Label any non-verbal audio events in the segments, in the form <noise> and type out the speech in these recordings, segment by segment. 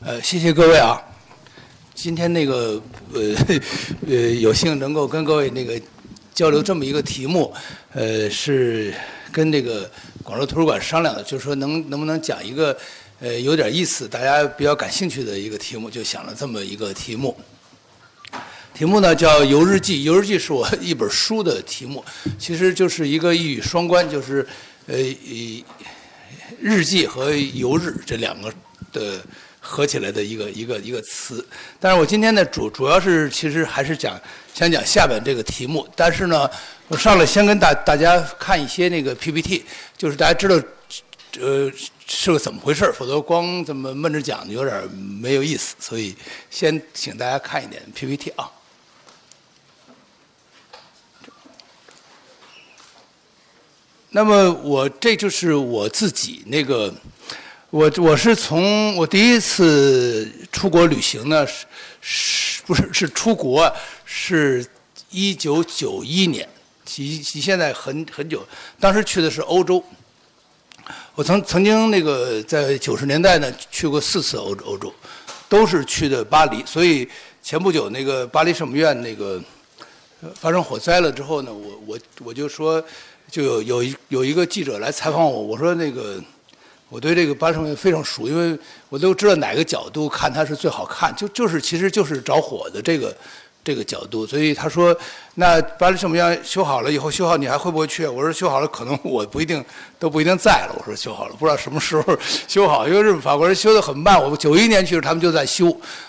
呃，谢谢各位啊。今天那个呃呃，有幸能够跟各位那个交流这么一个题目，呃，是跟这个广州图书馆商量的，就是说能能不能讲一个呃有点意思、大家比较感兴趣的一个题目，就想了这么一个题目。题目呢叫《游日记》，《游日记》是我 <laughs> 一本书的题目，其实就是一个一语双关，就是呃以日记和游日这两个的合起来的一个一个一个词。但是我今天呢主主要是其实还是讲想讲下边这个题目，但是呢我上来先跟大大家看一些那个 PPT，就是大家知道呃是个怎么回事儿，否则光这么闷着讲有点没有意思，所以先请大家看一点 PPT 啊。那么我这就是我自己那个，我我是从我第一次出国旅行呢，是是不是是出国？是一九九一年，其其现在很很久，当时去的是欧洲。我曾曾经那个在九十年代呢去过四次欧洲欧洲，都是去的巴黎。所以前不久那个巴黎圣母院那个发生火灾了之后呢，我我我就说。就有有一有一个记者来采访我，我说那个我对这个巴黎圣母院非常熟，因为我都知道哪个角度看它是最好看，就就是其实就是着火的这个这个角度。所以他说，那巴黎圣母院修好了以后，修好你还会不会去？我说修好了可能我不一定都不一定在了。我说修好了，不知道什么时候修好，因为日本法国人修的很慢。我九一年去他们就在修，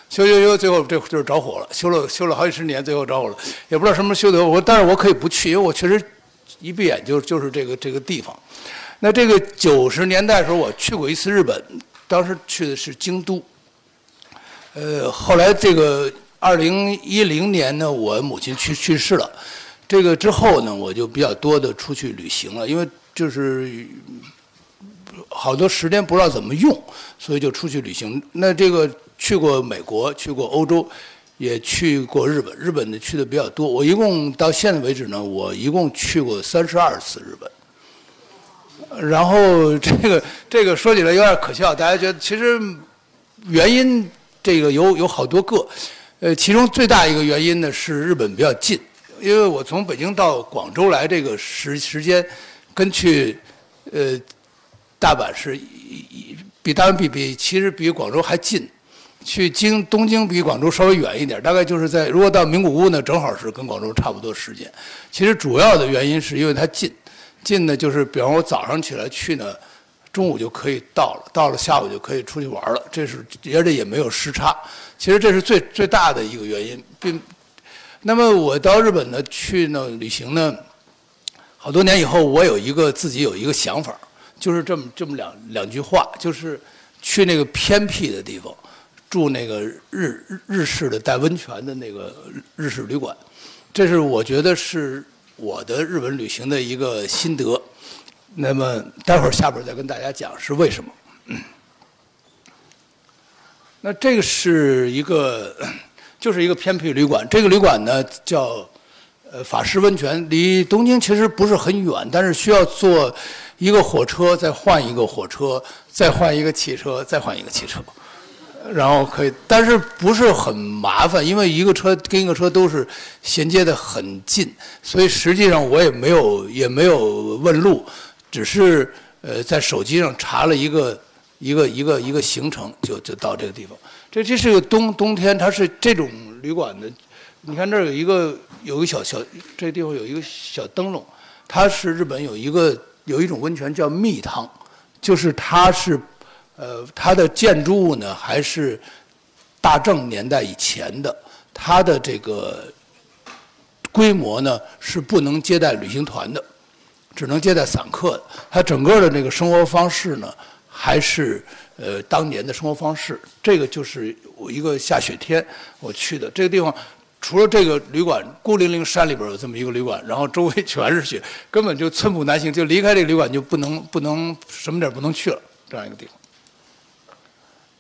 修修修，最后这就是着火了，修了修了好几十年，最后着火了，也不知道什么时候修的。我但是我可以不去，因为我确实。一闭眼就就是这个这个地方，那这个九十年代的时候我去过一次日本，当时去的是京都。呃，后来这个二零一零年呢，我母亲去去世了，这个之后呢，我就比较多的出去旅行了，因为就是好多时间不知道怎么用，所以就出去旅行。那这个去过美国，去过欧洲。也去过日本，日本的去的比较多。我一共到现在为止呢，我一共去过三十二次日本。然后这个 <laughs> 这个说起来有点可笑，大家觉得其实原因这个有有好多个，呃，其中最大一个原因呢是日本比较近，因为我从北京到广州来这个时时间，跟去呃大阪是比当然比比其实比广州还近。去京东京比广州稍微远一点，大概就是在如果到名古屋呢，正好是跟广州差不多时间。其实主要的原因是因为它近，近呢就是比方我早上起来去呢，中午就可以到了，到了下午就可以出去玩了，这是而且也没有时差。其实这是最最大的一个原因。并那么我到日本呢去呢旅行呢，好多年以后我有一个自己有一个想法，就是这么这么两两句话，就是去那个偏僻的地方。住那个日日式的带温泉的那个日式旅馆，这是我觉得是我的日本旅行的一个心得。那么待会儿下边再跟大家讲是为什么。那这个是一个，<clears throat> 就是一个偏僻旅馆。这个旅馆呢叫呃法式温泉，离东京其实不是很远，但是需要坐一个火车，再换一个火车，再换一个汽车，再换一个汽车。然后可以，但是不是很麻烦，因为一个车跟一个车都是衔接的很近，所以实际上我也没有也没有问路，只是呃在手机上查了一个一个一个一个行程，就就到这个地方。这这是个冬冬天，它是这种旅馆的，你看这儿有一个有个小小这地方有一个小灯笼，它是日本有一个有一种温泉叫蜜汤，就是它是。呃，它的建筑物呢还是大正年代以前的，它的这个规模呢是不能接待旅行团的，只能接待散客的。它整个的这个生活方式呢还是呃当年的生活方式。这个就是我一个下雪天我去的这个地方，除了这个旅馆孤零零山里边有这么一个旅馆，然后周围 <laughs> 全是雪，根本就寸步难行，就离开这个旅馆就不能不能什么点不能去了这样一个地方。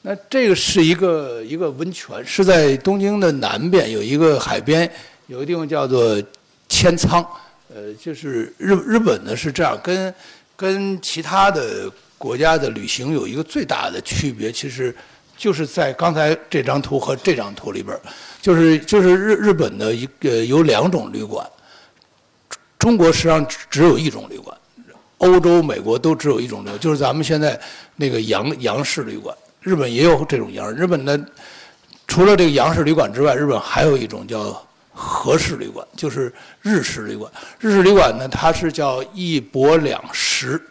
那这个是一个一个温泉，是在东京的南边有一个海边，有个地方叫做千仓。呃，就是日日本呢是这样，跟跟其他的国家的旅行有一个最大的区别，其实就是在刚才这张图和这张图里边，就是就是日日本的一个有两种旅馆，中国实际上只只有一种旅馆，欧洲、美国都只有一种旅馆，就是咱们现在那个洋洋式旅馆。日本也有这种洋，日本的除了这个洋式旅馆之外，日本还有一种叫和式旅馆，就是日式旅馆。日式旅馆呢，它是叫一泊两食，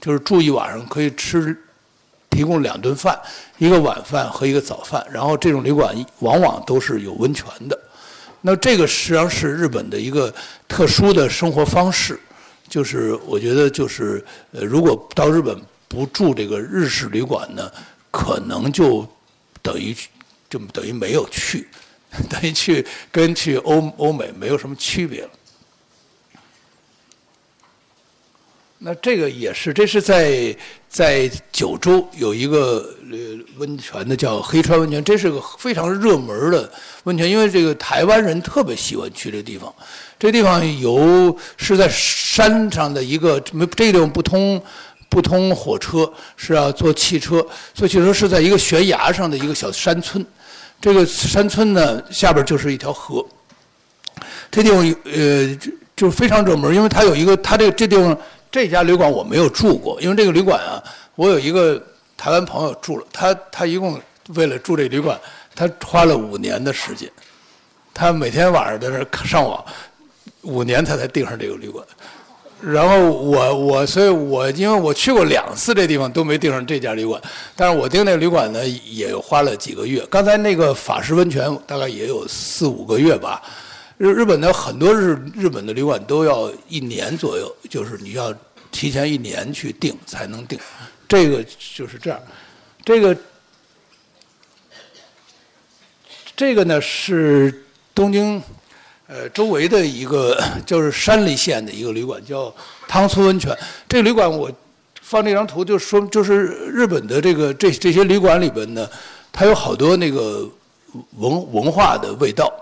就是住一晚上可以吃。提供两顿饭，一个晚饭和一个早饭。然后这种旅馆往往都是有温泉的。那这个实际上是日本的一个特殊的生活方式，就是我觉得就是呃，如果到日本不住这个日式旅馆呢，可能就等于就等于没有去，<laughs> 等于去跟去欧欧美没有什么区别了。那这个也是，这是在在九州有一个呃温泉的叫黑川温泉，这是个非常热门的温泉，因为这个台湾人特别喜欢去这地方。这地方有是在山上的一个没这地方不通不通火车，是要坐汽车，坐汽车是在一个悬崖上的一个小山村。这个山村呢下边就是一条河。这地方呃就非常热门，因为它有一个它这个这地方。这家旅馆我没有住过，因为这个旅馆啊，我有一个台湾朋友住了，他他一共为了住这旅馆，他花了五年的时间，他每天晚上在那上网，五年他才订上这个旅馆。然后我我所以，我因为我去过两次这地方都没订上这家旅馆，但是我订那个旅馆呢也花了几个月。刚才那个法式温泉大概也有四五个月吧。日日本的很多日日本的旅馆都要一年左右，就是你要提前一年去订才能订，这个就是这样。这个这个呢是东京呃周围的一个 <coughs> 就是山梨县的一个旅馆，叫汤村温泉。这个旅馆我放这张图就说就是日本的这个这这些旅馆里边呢，它有好多那个文文化的味道。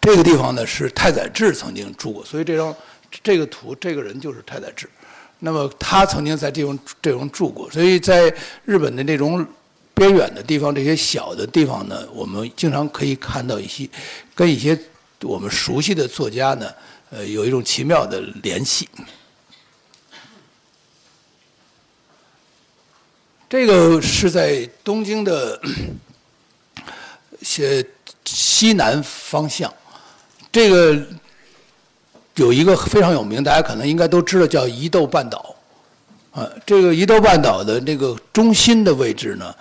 这个地方呢是太宰治曾经住过，所以这张这个图这个人就是太宰治。那么他曾经在这种这种住过，所以在日本的那种边远的地方，这些小的地方呢，我们经常可以看到一些跟一些我们熟悉的作家呢，呃，有一种奇妙的联系。这个是在东京的些。西南方向，这个有一个非常有名，大家可能应该都知道，叫伊豆半岛。啊，这个伊豆半岛的这个中心的位置呢，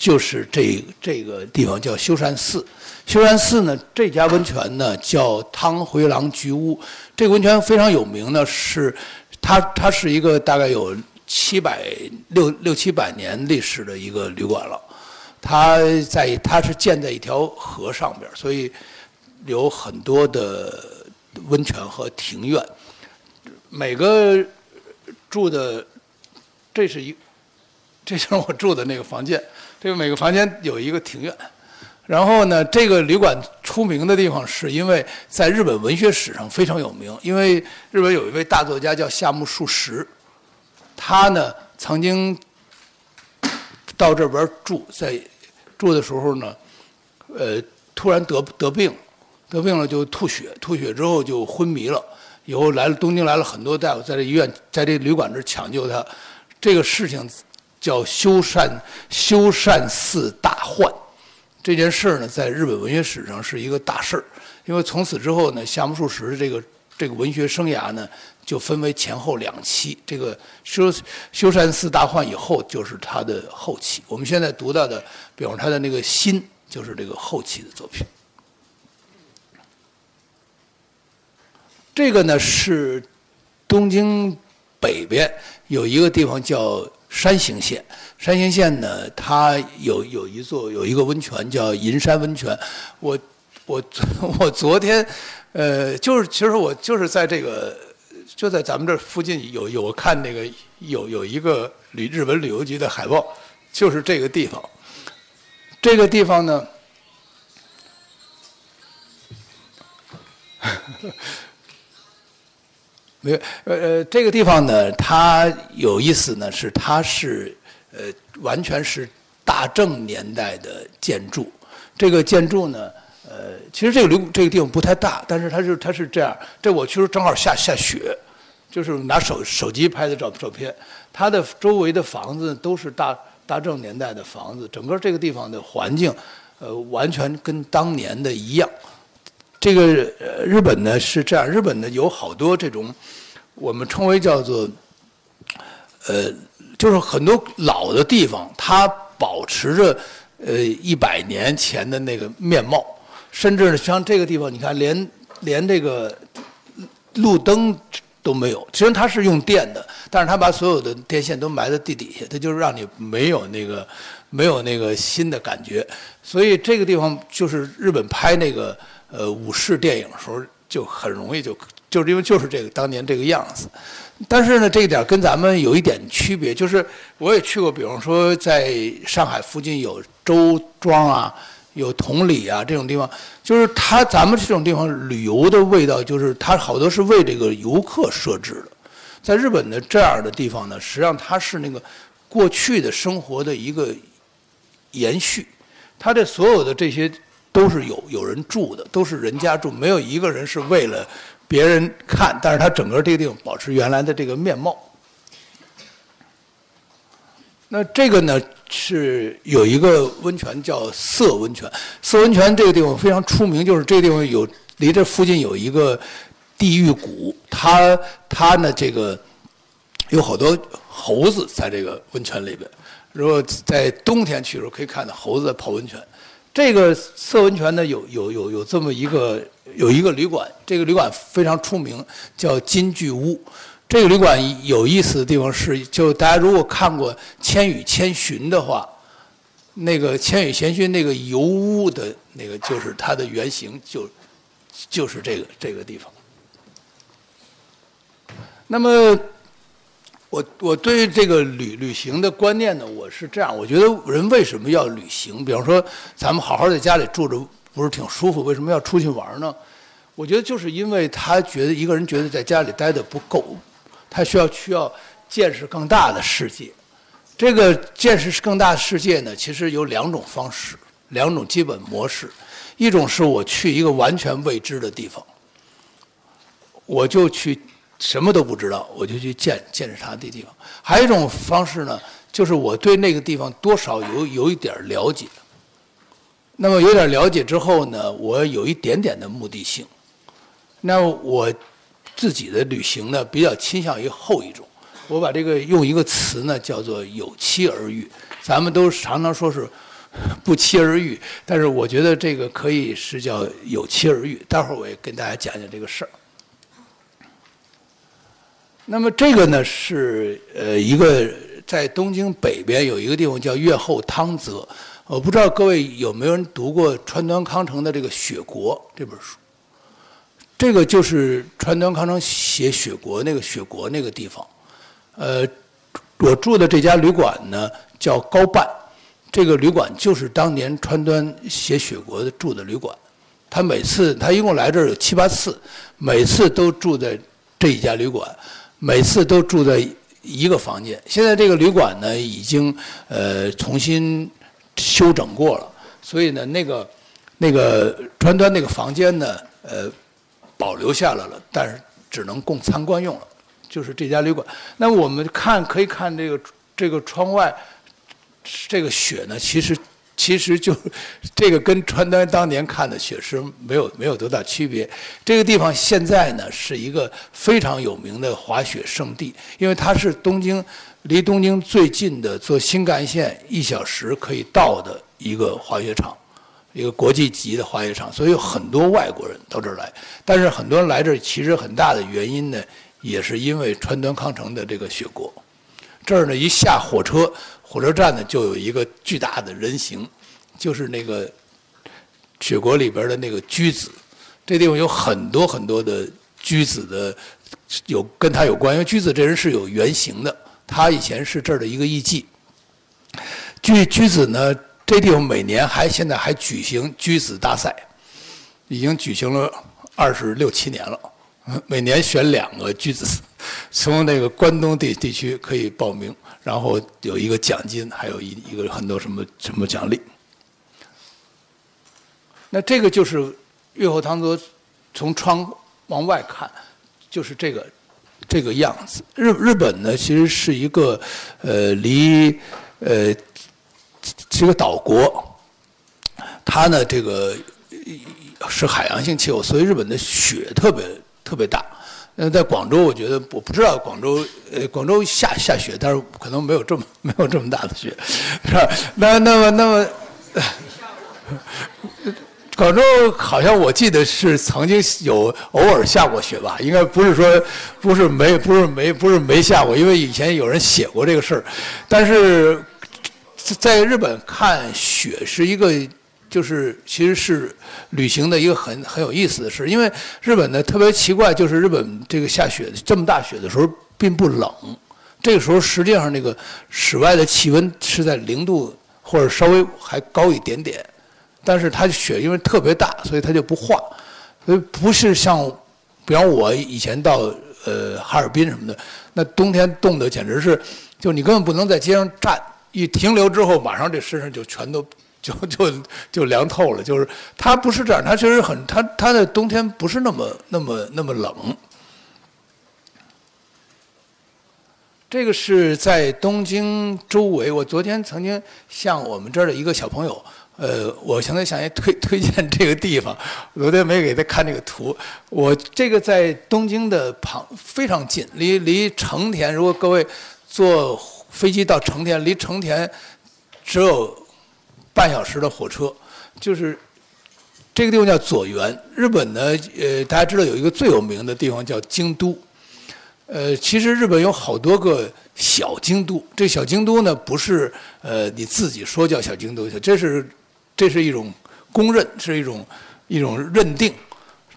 就是这这个地方叫修善寺。修善寺呢，这家温泉呢叫汤回廊菊屋。这个温泉非常有名呢，是它它是一个大概有七百六六七百年历史的一个旅馆了。它在它是建在一条河上边，所以有很多的温泉和庭院。每个住的，这是一，这就是我住的那个房间。这个每个房间有一个庭院。然后呢，这个旅馆出名的地方是因为在日本文学史上非常有名，因为日本有一位大作家叫夏目漱石，他呢曾经。到这边住，在住的时候呢，呃，突然得得病，得病了就吐血，吐血之后就昏迷了。以后来了东京来了很多大夫，在这医院，在这旅馆这抢救他。这个事情叫修善修善寺大患。这件事呢，在日本文学史上是一个大事儿，因为从此之后呢，夏目漱石这个这个文学生涯呢。就分为前后两期，这个修修善寺大患以后就是他的后期。我们现在读到的，比方他的那个心，就是这个后期的作品。这个呢是东京北边有一个地方叫山形县，山形县呢它有有一座有一个温泉叫银山温泉。我我 <laughs> 我昨天呃就是其实我就是在这个。就在咱们这附近有有看那个有有一个旅日本旅游局的海报，就是这个地方。这个地方呢，<laughs> 没有呃呃，这个地方呢，它有意思呢，是它是呃完全是。大正年代的建筑。这个建筑呢，呃，其实这个旅这个地方不太大，但是它是它是这样。这我去时候正好下下雪，就是拿手手机拍的照照片。它的周围的房子都是大大正年代的房子，整个这个地方的环境，呃，完全跟当年的一样。这个日本呢是这样，日本呢有好多这种我们称为叫做，呃。就是很多老的地方，它保持着呃一百年前的那个面貌，甚至像这个地方，你看连连这个路灯都没有。其实它是用电的，但是它把所有的电线都埋在地底下，它就是让你没有那个没有那个新的感觉。所以这个地方就是日本拍那个呃武士电影的时候，就很容易就就是因为就是这个当年这个样子。但是呢，这一点跟咱们有一点区别，就是我也去过，比方说在上海附近有周庄啊，有同里啊这种地方，就是它咱们这种地方旅游的味道，就是它好多是为这个游客设置的。在日本的这样的地方呢，实际上它是那个过去的生活的一个延续，它的所有的这些都是有有人住的，都是人家住，没有一个人是为了。别人看，但是它整个这个地方保持原来的这个面貌。那这个呢是有一个温泉叫色温泉，色温泉这个地方非常出名，就是这个地方有离这附近有一个地狱谷，它它呢这个有好多猴子在这个温泉里边，如果在冬天去的时候可以看到猴子在泡温泉。这个色温泉呢有有有有这么一个。有一个旅馆，这个旅馆非常出名，叫金具屋。这个旅馆有意思的地方是，就大家如果看过《千与千寻》的话，那个《千与千寻》那个油屋的那个就是它的原型，就就是这个这个地方。那么，我我对于这个旅旅行的观念呢，我是这样，我觉得人为什么要旅行？比方说，咱们好好在家里住着。不是挺舒服？为什么要出去玩呢？我觉得就是因为他觉得一个人觉得在家里待的不够，他需要需要见识更大的世界。这个见识更大的世界呢，其实有两种方式，两种基本模式。一种是我去一个完全未知的地方，我就去什么都不知道，我就去见见识他的地方。还有一种方式呢，就是我对那个地方多少有有一点了解。那么有点了解之后呢，我有一点点的目的性。那我自己的旅行呢，比较倾向于后一种。我把这个用一个词呢，叫做有期而遇。咱们都常常说是不期而遇，但是我觉得这个可以是叫有期而遇。待会儿我也跟大家讲讲这个事儿。那么这个呢，是呃一个在东京北边有一个地方叫越后汤泽。我不知道各位有没有人读过川端康成的这个《雪国》这本书？这个就是川端康成写《雪国》那个雪国那个地方。呃，我住的这家旅馆呢叫高半，这个旅馆就是当年川端写《雪国》的住的旅馆。他每次他一共来这儿有七八次，每次都住在这一家旅馆，每次都住在一个房间。现在这个旅馆呢已经呃重新。修整过了，所以呢，那个那个川端那个房间呢，呃，保留下来了，但是只能供参观用了。就是这家旅馆。那我们看可以看这个这个窗外，这个雪呢，其实其实就这个跟川端当年看的雪是没有没有多大区别。这个地方现在呢是一个非常有名的滑雪胜地，因为它是东京。离东京最近的坐新干线一小时可以到的一个滑雪场，一个国际级的滑雪场，所以有很多外国人到这儿来。但是很多人来这儿，其实很大的原因呢，也是因为川端康成的这个雪国。这儿呢，一下火车，火车站呢就有一个巨大的人形，就是那个雪国里边的那个驹子。这地方有很多很多的驹子的，有跟他有关，因为驹子这人是有原型的。他以前是这儿的一个艺妓。据驹子呢，这地方每年还现在还举行驹子大赛，已经举行了二十六七年了。每年选两个驹子，从那个关东地地区可以报名，然后有一个奖金，还有一一个很多什么什么奖励。那这个就是月后堂泽从窗往外看，就是这个这个样子。日日本呢，其实是一个呃离呃是个岛国。它呢，这个是海洋性气候，所以日本的雪特别特别大。嗯在广州，我觉得我不知道广州，呃，广州下下雪，但是可能没有这么 <laughs> 没有这么大的雪，是吧？那那么那么，广州好像我记得是曾经有偶尔下过雪吧？应该不是说不是没不是没不是没下过，因为以前有人写过这个事儿。但是在日本看雪是一个。就是其实是旅行的一个很很有意思的事，因为日本呢特别奇怪，就是日本这个下雪这么大雪的时候并不冷，这个时候实际上那个室外的气温是在零度或者稍微还高一点点，但是它雪因为特别大，所以它就不化，所以不是像，比方我以前到呃哈尔滨什么的，那冬天冻得简直是，就你根本不能在街上站，一停留之后马上这身上就全都。就就就凉透了，就是它不是这样，它确实很，它它的冬天不是那么那么那么冷。这个是在东京周围，我昨天曾经向我们这儿的一个小朋友，呃，我现在想推推荐这个地方，昨天没给他看这个图。我这个在东京的旁非常近，离离成田，如果各位坐飞机到成田，离成田只有。半小时的火车，就是这个地方叫左园。日本呢，呃，大家知道有一个最有名的地方叫京都。呃，其实日本有好多个小京都。这小京都呢，不是呃你自己说叫小京都，这是这是一种公认，是一种一种认定。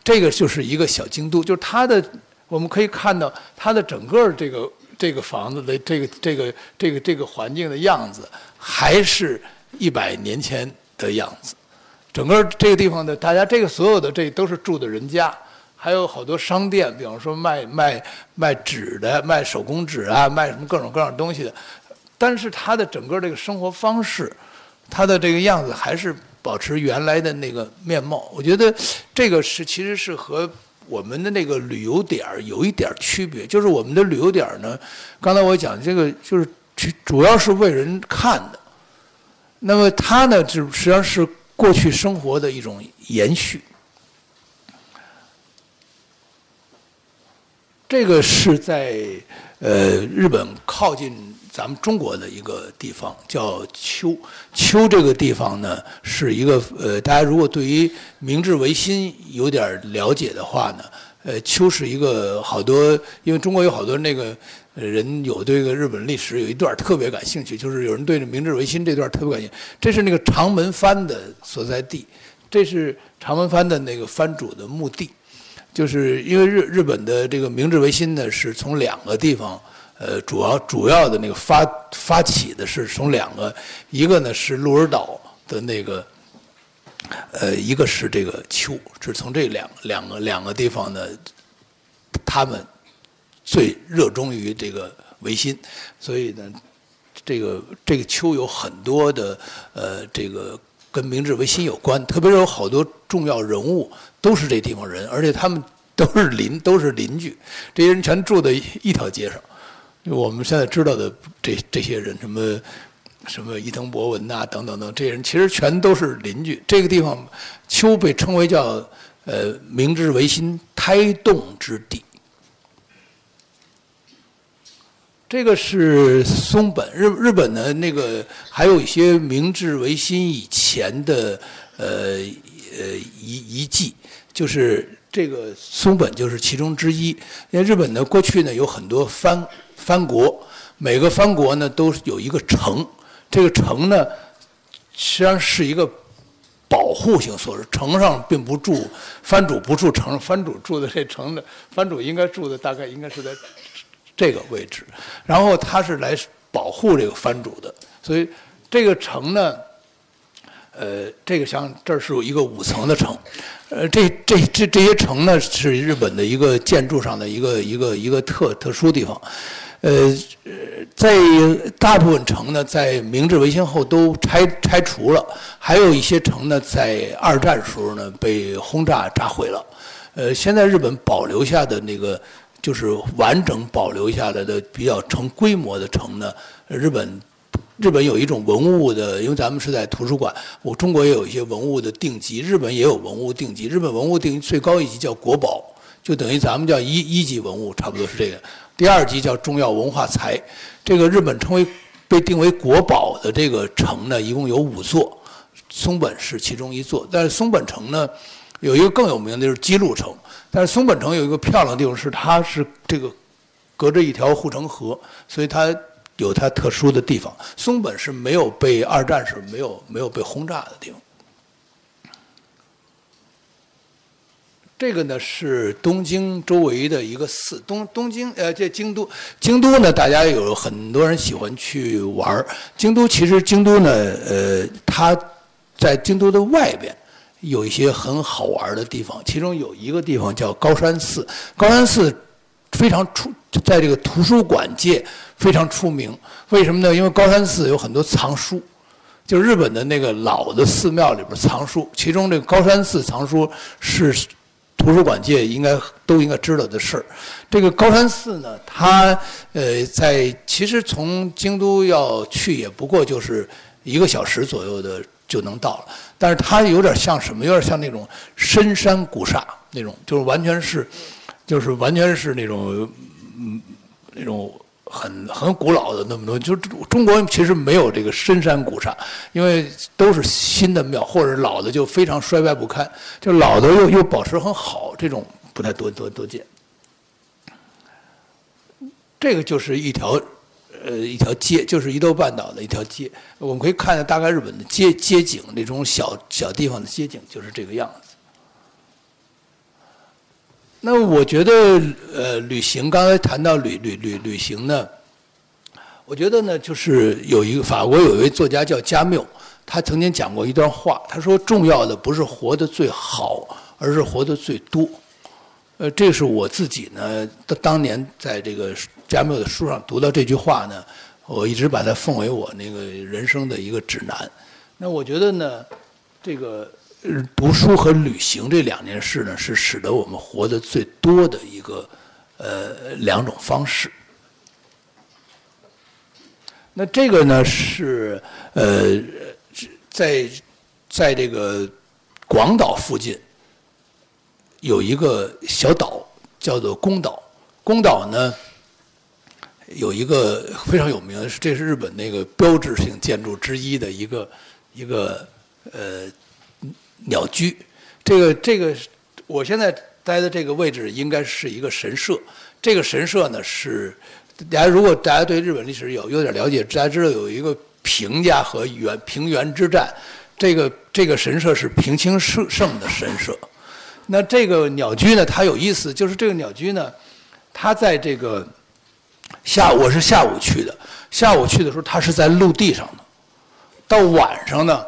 这个就是一个小京都，就是它的，我们可以看到它的整个这个这个房子的这个这个这个这个环境的样子，还是。一百年前的样子，整个这个地方的大家，这个所有的这都是住的人家，还有好多商店，比方说卖卖卖纸的，卖手工纸啊，卖什么各种各样东西的。但是它的整个这个生活方式，它的这个样子还是保持原来的那个面貌。我觉得这个是其实是和我们的那个旅游点儿有一点区别，就是我们的旅游点儿呢，刚才我讲这个就是主要是为人看的。那么它呢，就实际上是过去生活的一种延续。这个是在呃日本靠近咱们中国的一个地方，叫秋。秋这个地方呢，是一个呃，大家如果对于明治维新有点了解的话呢，呃，秋是一个好多，因为中国有好多那个。人有对这个日本历史有一段特别感兴趣，就是有人对这明治维新这段特别感兴趣。这是那个长门藩的所在地，这是长门藩的那个藩主的墓地。就是因为日日本的这个明治维新呢，是从两个地方，呃，主要主要的那个发发起的是从两个，一个呢是鹿儿岛的那个，呃，一个是这个秋，是从这两两个两个地方呢，他们。最热衷于这个维新，所以呢，这个这个秋有很多的呃，这个跟明治维新有关，特别是有好多重要人物都是这地方人，而且他们都是邻都是邻居，这些人全住在一条街上。我们现在知道的这这些人，什么什么伊藤博文呐，等等等，这些人其实全都是邻居。这个地方秋被称为叫呃明治维新胎动之地。这个是松本日日本的那个，还有一些明治维新以前的呃呃遗遗迹，就是这个松本就是其中之一。因为日本呢过去呢有很多藩藩国，每个藩国呢都有一个城，这个城呢实际上是一个保护性措施，城上并不住藩主，不住城，藩主住的这城的藩主应该住的大概应该是在。这个位置，然后他是来保护这个藩主的，所以这个城呢，呃，这个像这是一个五层的城，呃，这这这这些城呢是日本的一个建筑上的一个一个一个特特殊地方，呃，在大部分城呢在明治维新后都拆拆除了，还有一些城呢在二战时候呢被轰炸炸毁了，呃，现在日本保留下的那个就是完整保留下来的比较成规模的城呢，日本。日本有一种文物的，因为咱们是在图书馆，我中国也有一些文物的定级，日本也有文物定级。日本文物定级最高一级叫国宝，就等于咱们叫一一级文物，差不多是这个。第二级叫重要文化财。这个日本称为被定为国宝的这个城呢，一共有五座，松本是其中一座。但是松本城呢，有一个更有名的就是姬路城。但是松本城有一个漂亮的地方是，它是这个隔着一条护城河，所以它。有它特殊的地方，松本是没有被二战时没有没有被轰炸的地方。这个呢是东京周围的一个寺，东东京呃这京都，京都呢大家有很多人喜欢去玩。京都其实京都呢呃它在京都的外边有一些很好玩的地方，其中有一个地方叫高山寺，高山寺非常出在这个图书馆界。非常出名，为什么呢？因为高山寺有很多藏书，就日本的那个老的寺庙里边藏书，其中这个高山寺藏书是图书馆界应该都应该知道的事儿。这个高山寺呢，它呃在其实从京都要去也不过就是一个小时左右的就能到了，但是它有点像什么？有点像那种深山古刹那种，就是完全是，就是完全是那种嗯那种。很很古老的那么多，就中国其实没有这个深山古刹，因为都是新的庙，或者老的就非常衰败不堪，就老的又又保持很好，这种不太多多多见。这个就是一条，呃，一条街，就是伊豆半岛的一条街，我们可以看到大概日本的街街景，那种小小地方的街景就是这个样子。那我觉得，呃，旅行刚才谈到旅旅旅旅行呢，我觉得呢，就是有一个法国有一位作家叫加缪，他曾经讲过一段话，他说重要的不是活得最好，而是活得最多。呃，这是我自己呢，当当年在这个加缪的书上读到这句话呢，我一直把它奉为我那个人生的一个指南。那我觉得呢，这个。读书和旅行这两件事呢，是使得我们活得最多的一个呃两种方式。那这个呢是呃在在这个广岛附近有一个小岛叫做宫岛，宫岛呢有一个非常有名的是，这是日本那个标志性建筑之一的一个一个呃。鸟居，这个这个，我现在待的这个位置应该是一个神社。这个神社呢是，大家如果大家对日本历史有有点了解，大家知道有一个平家和原平原之战，这个这个神社是平清盛盛的神社。那这个鸟居呢，它有意思，就是这个鸟居呢，它在这个下我是下午去的，下午去的时候它是在陆地上的，到晚上呢。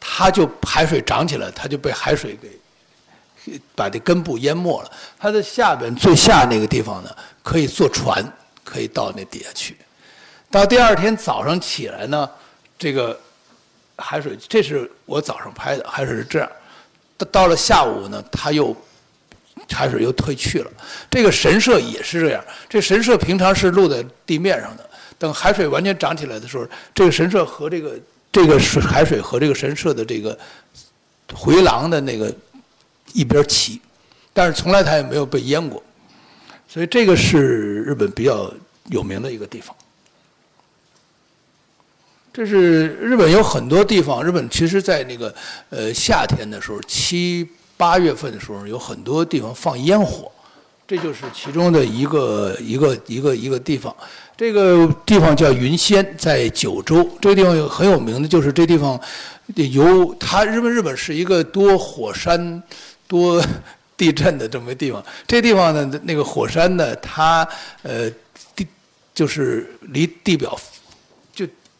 它就海水涨起来，它就被海水给把这根部淹没了。它的下边最下那个地方呢，可以坐船，可以到那底下去。到第二天早上起来呢，这个海水，这是我早上拍的，海水是这样。到到了下午呢，它又海水又退去了。这个神社也是这样，这神社平常是露在地面上的，等海水完全涨起来的时候，这个神社和这个。这个是海水和这个神社的这个回廊的那个一边齐，但是从来它也没有被淹过，所以这个是日本比较有名的一个地方。这是日本有很多地方，日本其实在那个呃夏天的时候，七八月份的时候，有很多地方放烟火，这就是其中的一个一个一个一个地方。这个地方叫云仙，在九州。这个地方有很有名的，就是这地方有它。日本日本是一个多火山、<laughs> 多地震的这么一个地方。这地方呢，那个火山呢，它呃地就是离地表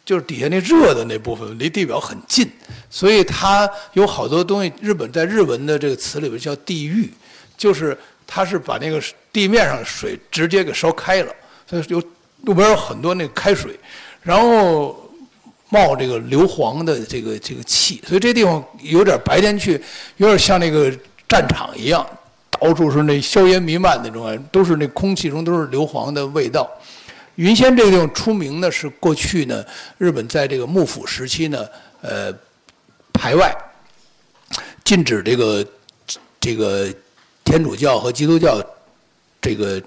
就是底下那热的那部分离地表很近，所以它有好多东西。日本在日文的这个词里边叫地狱，就是它是把那个地面上水直接给烧开了，所以有路边有很多那个开水，然后冒这个硫磺的这个这个气，所以这地方有点白天去，有点像那个战场一样，到处是那硝烟弥漫那种，都是那空气中都是硫磺的味道。云仙这个地方出名的是过去呢，日本在这个幕府时期呢，呃，排外，禁止这个这个天主教和基督教这个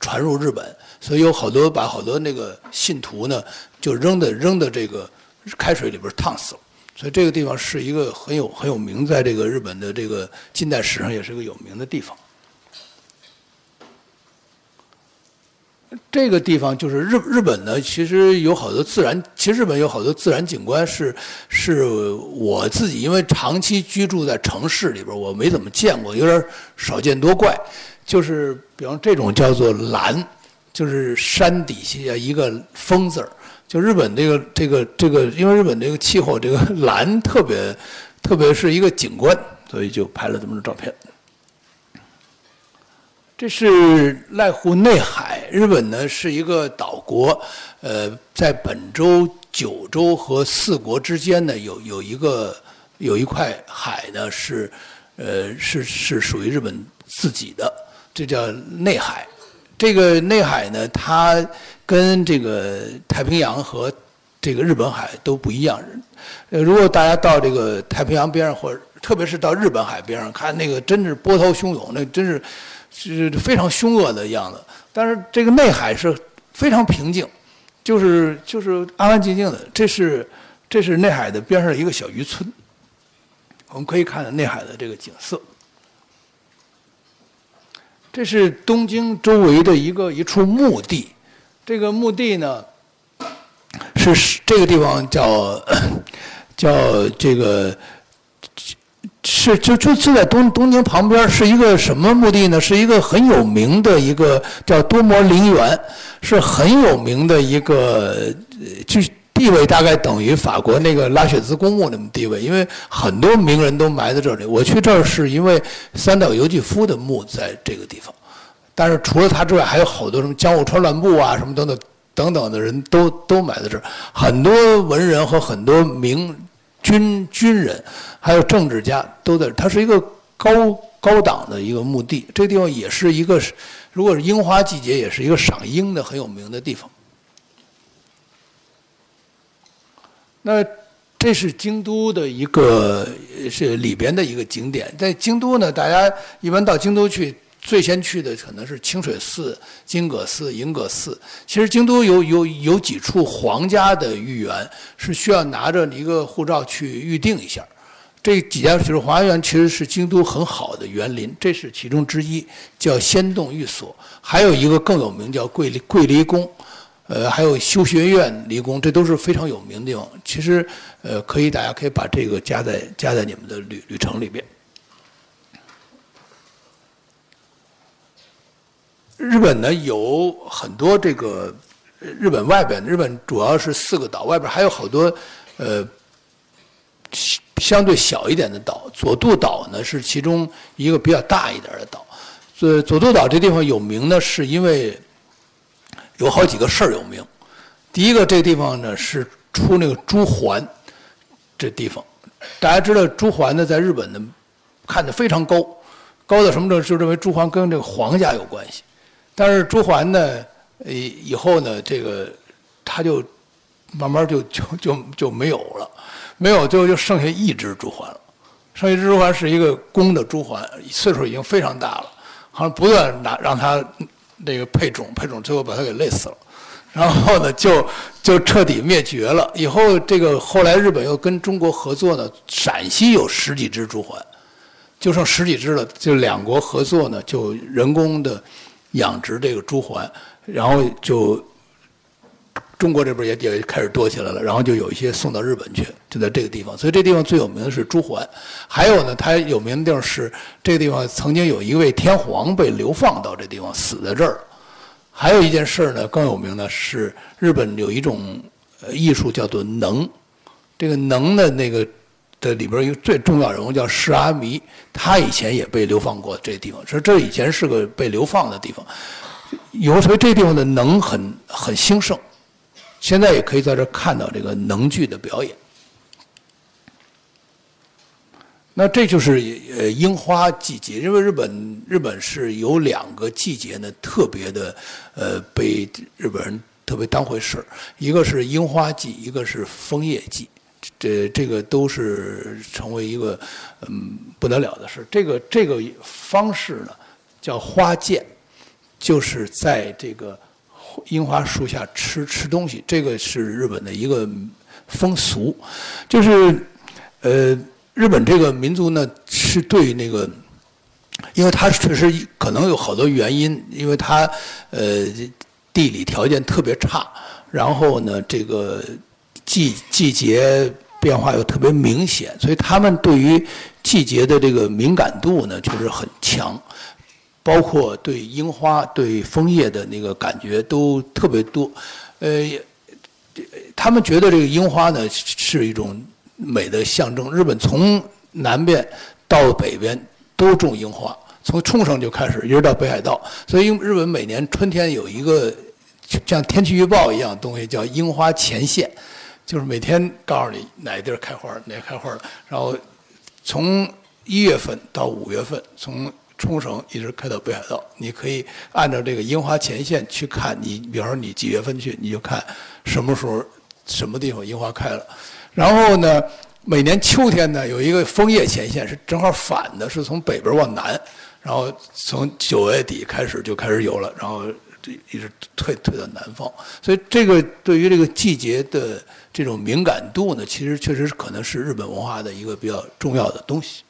传入日本，所以有好多把好多那个信徒呢就扔的扔的这个开水里边烫死了，所以这个地方是一个很有很有名，在这个日本的这个近代史上也是个有名的地方。这个地方就是日日本呢，其实有好多自然，其实日本有好多自然景观是是我自己因为长期居住在城市里边，我没怎么见过，有点少见多怪。就是比方这种叫做蓝，就是山底下一个风字儿。就日本这个这个这个，因为日本这个气候，这个蓝特别特别是一个景观，所以就拍了这么多照片。这是濑户内海，日本呢是一个岛国，呃，在本州、九州和四国之间呢有有一个有一块海呢是，呃是是属于日本自己的，这叫内海。这个内海呢，它跟这个太平洋和这个日本海都不一样。呃，如果大家到这个太平洋边上，或者特别是到日本海边上看，那个真是波涛汹涌，那真是。是非常凶恶的样子，但是这个内海是非常平静，就是就是安安静静的。这是这是内海的边上一个小渔村，我们可以看到内海的这个景色。这是东京周围的一个一处墓地，这个墓地呢是这个地方叫 <coughs> 叫这个。是，就就就在东东京旁边，是一个什么墓地呢？是一个很有名的一个叫多摩陵园，是很有名的一个，就地位大概等于法国那个拉雪兹公墓那么地位，因为很多名人都埋在这里。我去这儿是因为三岛由纪夫的墓在这个地方，但是除了他之外，还有好多什么江户川乱步啊，什么等等等等的人都都埋在这儿，很多文人和很多名。军军人，还有政治家都在。它是一个高高档的一个墓地。这个地方也是一个，如果是樱花季节，也是一个赏樱的很有名的地方。那这是京都的一个是里边的一个景点。在京都呢，大家一般到京都去。最先去的可能是清水寺、金阁寺、银阁寺。其实京都有有有几处皇家的御园是需要拿着一个护照去预定一下。这几家就是皇家园，其实是京都很好的园林，这是其中之一，叫仙洞御所。还有一个更有名叫桂离桂离宫，呃，还有修学院离宫，这都是非常有名的地方。其实，呃，可以大家可以把这个加在加在你们的旅旅程里边。日本呢有很多这个，日本外边，日本主要是四个岛，外边还有好多，呃，相对小一点的岛。佐渡岛呢是其中一个比较大一点的岛。所佐渡岛这地方有名呢，是因为有好几个事儿有名。第一个，这地方呢是出那个朱鹮，这地方，大家知道朱鹮呢在日本呢看着非常高，高到什么程度？就认为朱鹮跟这个皇家有关系。但是朱鹮呢，以以后呢，这个它就慢慢就就就就没有了，没有就就剩下一只朱鹮了。剩下一只朱鹮是一个公的朱鹮，岁数已经非常大了，好像不断拿让它这个配种配种，最后把它给累死了。然后呢，就就彻底灭绝了。以后这个后来日本又跟中国合作呢，陕西有十几只朱鹮，就剩十几只了。就两国合作呢，就人工的。养殖这个朱鹮，然后就中国这边也也开始多起来了，然后就有一些送到日本去，就在这个地方。所以这地方最有名的是朱鹮，还有呢，它有名的地方是这个地方曾经有一位天皇被流放到这地方，死在这儿。还有一件事呢，更有名的是日本有一种呃艺术叫做能，这个能的那个的里边一个最重要人物叫释阿弥，他以前也被流放过这地方，说这以前是个被流放的地方，有所以这地方的能很很兴盛，现在也可以在这看到这个能剧的表演。那这就是呃樱花季节，因为日本日本是有两个季节呢，特别的呃被日本人特别当回事，一个是樱花季，一个是枫叶季，这这个都是成为一个嗯不得了的事。这个这个方式呢叫花见，就是在这个樱花树下吃吃东西，这个是日本的一个风俗，就是呃。日本这个民族呢，是对那个，因为它确实可能有好多原因，因为它呃地理条件特别差，然后呢这个季季节变化又特别明显，所以他们对于季节的这个敏感度呢确实很强，包括对樱花、对枫叶的那个感觉都特别多。呃，他们觉得这个樱花呢是一种。美的象征，日本从南边到北边都种樱花，从冲绳就开始，一直到北海道。所以，日本每年春天有一个像天气预报一样东西，叫樱花前线，就是每天告诉你哪地儿开花，哪开花了。然后从一月份到五月份，从冲绳一直开到北海道，你可以按照这个樱花前线去看。你比方说你几月份去，你就看什么时候什么地方樱花开了。然后呢，每年秋天呢，有一个枫叶前线是正好反的，是从北边往南，然后从九月底开始就开始有了，然后一直退退到南方。所以这个对于这个季节的这种敏感度呢，其实确实是可能是日本文化的一个比较重要的东西。